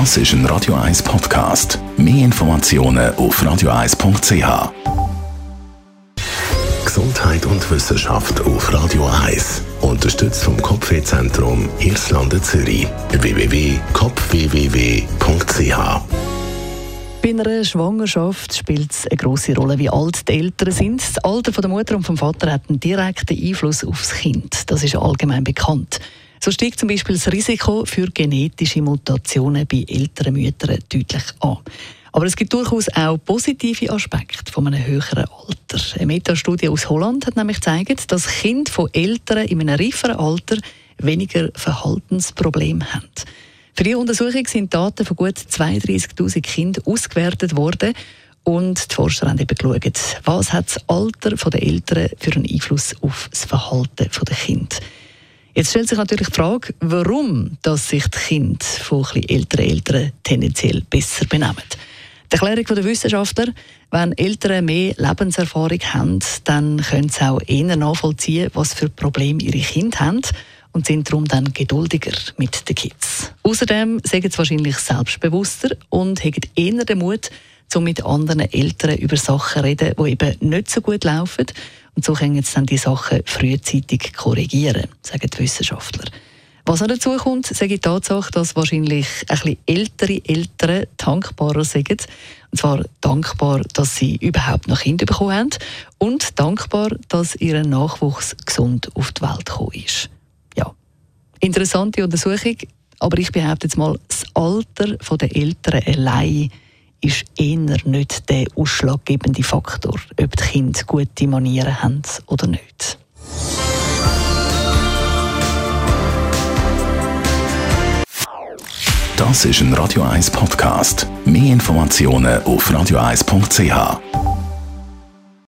Das ist ein Radio 1 Podcast. Mehr Informationen auf radio1.ch. Gesundheit und Wissenschaft auf Radio 1. Unterstützt vom Kopfwehzentrum Irlande Zürich. www.kopfwww.ch bei einer Schwangerschaft spielt es eine grosse Rolle, wie alt die Eltern sind. Das Alter der Mutter und vom Vater hat einen direkten Einfluss aufs Kind. Das ist allgemein bekannt. So steigt zum Beispiel das Risiko für genetische Mutationen bei älteren Müttern deutlich an. Aber es gibt durchaus auch positive Aspekte von einem höheren Alter. Eine Metastudie aus Holland hat nämlich gezeigt, dass Kinder von Eltern in einem reiferen Alter weniger Verhaltensprobleme haben. Für die Untersuchung sind Daten von gut 32.000 Kindern ausgewertet worden und die Forscher haben eben geschaut, was hat das Alter der Eltern für einen Einfluss auf das Verhalten der Kinder. Jetzt stellt sich natürlich die Frage, warum dass sich die Kinder von etwas älteren Eltern tendenziell besser benehmen. Die Erklärung der Wissenschaftler, wenn Eltern mehr Lebenserfahrung haben, dann können sie auch eher nachvollziehen, was für Probleme ihre Kinder haben und sind darum dann geduldiger mit den Kids. Außerdem sind sie wahrscheinlich selbstbewusster und haben eher den Mut, um mit anderen Eltern über Sachen zu reden, die eben nicht so gut laufen und so können jetzt dann die Sachen frühzeitig korrigieren, sagen die Wissenschaftler. Was noch dazu kommt, sage ich die Tatsache, dass wahrscheinlich ein bisschen ältere Eltern dankbarer sind. Und zwar dankbar, dass sie überhaupt noch Kinder bekommen haben und dankbar, dass ihr Nachwuchs gesund auf die Welt gekommen ist. Ja, interessante Untersuchung, aber ich behaupte jetzt mal, das Alter der Eltern allein ist eher nicht der ausschlaggebende Faktor, ob die Kinder gute Manieren haben oder nicht. Das ist ein Radio 1 Podcast. Mehr Informationen auf radio1.ch.